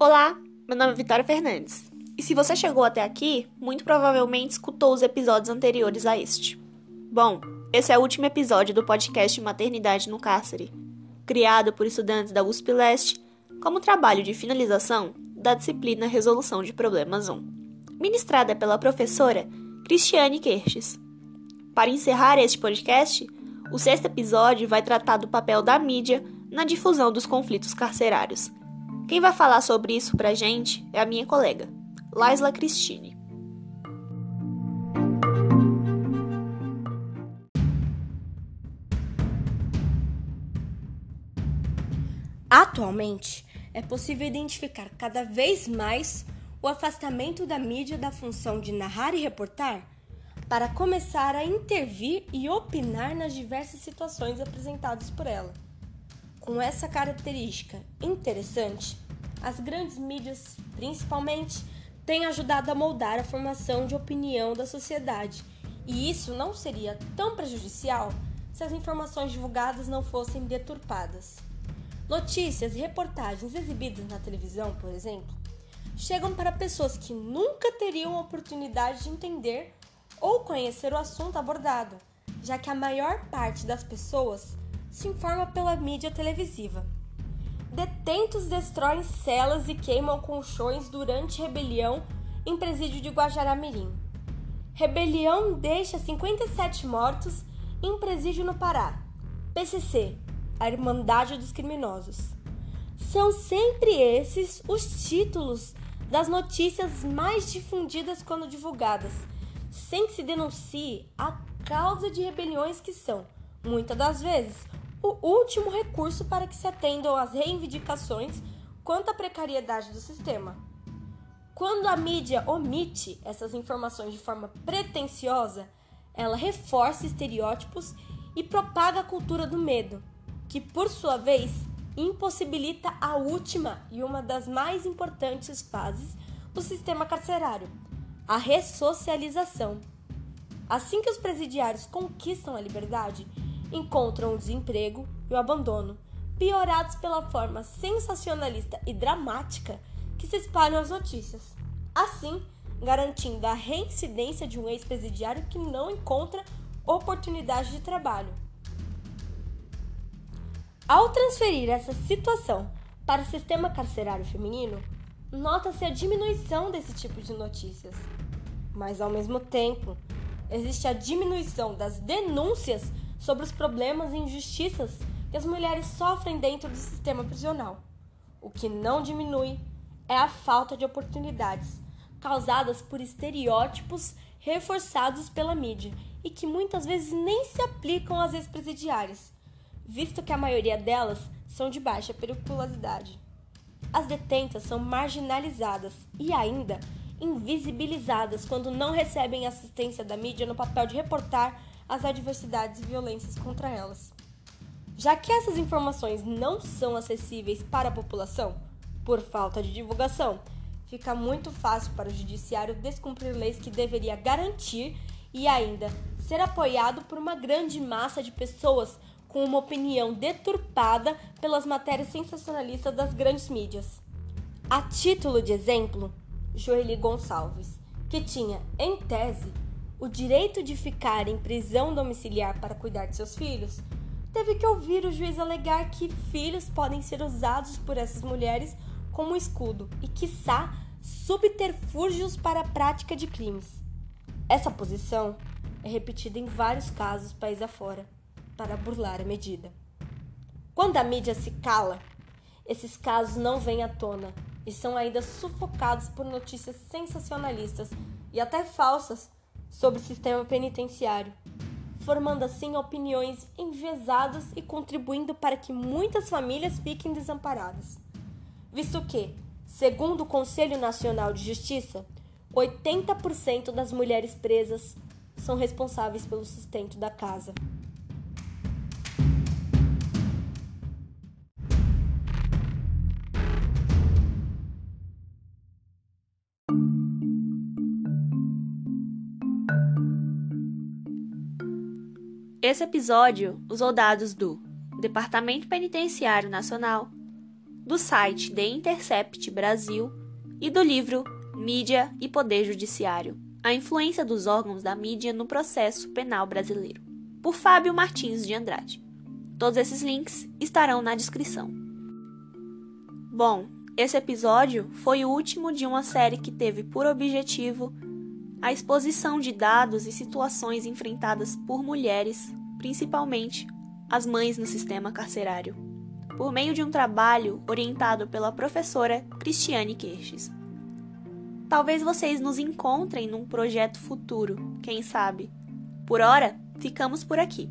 Olá, meu nome é Vitória Fernandes. E se você chegou até aqui, muito provavelmente escutou os episódios anteriores a este. Bom, esse é o último episódio do podcast Maternidade no Cárcere, criado por estudantes da USP Leste como trabalho de finalização da disciplina Resolução de Problemas 1, ministrada pela professora Cristiane Kerches. Para encerrar este podcast, o sexto episódio vai tratar do papel da mídia na difusão dos conflitos carcerários quem vai falar sobre isso pra gente é a minha colega, Laisla Cristine. Atualmente, é possível identificar cada vez mais o afastamento da mídia da função de narrar e reportar para começar a intervir e opinar nas diversas situações apresentadas por ela. Com essa característica interessante, as grandes mídias, principalmente, têm ajudado a moldar a formação de opinião da sociedade, e isso não seria tão prejudicial se as informações divulgadas não fossem deturpadas. Notícias e reportagens exibidas na televisão, por exemplo, chegam para pessoas que nunca teriam a oportunidade de entender ou conhecer o assunto abordado, já que a maior parte das pessoas se informa pela mídia televisiva. Detentos destroem celas e queimam colchões durante rebelião em presídio de Guajará-Mirim. Rebelião deixa 57 mortos em presídio no Pará. PCC, a Irmandade dos Criminosos. São sempre esses os títulos das notícias mais difundidas quando divulgadas, sem que se denuncie a causa de rebeliões que são, muitas das vezes, o último recurso para que se atendam às reivindicações quanto à precariedade do sistema. Quando a mídia omite essas informações de forma pretensiosa, ela reforça estereótipos e propaga a cultura do medo, que por sua vez impossibilita a última e uma das mais importantes fases do sistema carcerário, a ressocialização. Assim que os presidiários conquistam a liberdade, encontram o desemprego e o abandono, piorados pela forma sensacionalista e dramática que se espalham as notícias. Assim, garantindo a reincidência de um ex-presidiário que não encontra oportunidade de trabalho. Ao transferir essa situação para o sistema carcerário feminino, nota-se a diminuição desse tipo de notícias. Mas, ao mesmo tempo, existe a diminuição das denúncias sobre os problemas e injustiças que as mulheres sofrem dentro do sistema prisional. O que não diminui é a falta de oportunidades causadas por estereótipos reforçados pela mídia e que muitas vezes nem se aplicam às ex-presidiárias, visto que a maioria delas são de baixa periculosidade. As detentas são marginalizadas e ainda invisibilizadas quando não recebem assistência da mídia no papel de reportar as adversidades e violências contra elas. Já que essas informações não são acessíveis para a população, por falta de divulgação, fica muito fácil para o judiciário descumprir leis que deveria garantir e ainda ser apoiado por uma grande massa de pessoas com uma opinião deturpada pelas matérias sensacionalistas das grandes mídias. A título de exemplo, Joeli Gonçalves, que tinha, em tese, o direito de ficar em prisão domiciliar para cuidar de seus filhos, teve que ouvir o juiz alegar que filhos podem ser usados por essas mulheres como escudo e, quiçá, subterfúgios para a prática de crimes. Essa posição é repetida em vários casos país afora para burlar a medida. Quando a mídia se cala, esses casos não vêm à tona e são ainda sufocados por notícias sensacionalistas e até falsas sobre o sistema penitenciário, formando assim opiniões enviesadas e contribuindo para que muitas famílias fiquem desamparadas. Visto que, segundo o Conselho Nacional de Justiça, 80% das mulheres presas são responsáveis pelo sustento da casa. Esse episódio usou dados do Departamento Penitenciário Nacional, do site The Intercept Brasil e do livro Mídia e Poder Judiciário: A influência dos órgãos da mídia no processo penal brasileiro, por Fábio Martins de Andrade. Todos esses links estarão na descrição. Bom, esse episódio foi o último de uma série que teve por objetivo a exposição de dados e situações enfrentadas por mulheres, principalmente as mães no sistema carcerário, por meio de um trabalho orientado pela professora Cristiane Kirches. Talvez vocês nos encontrem num projeto futuro, quem sabe. Por hora, ficamos por aqui.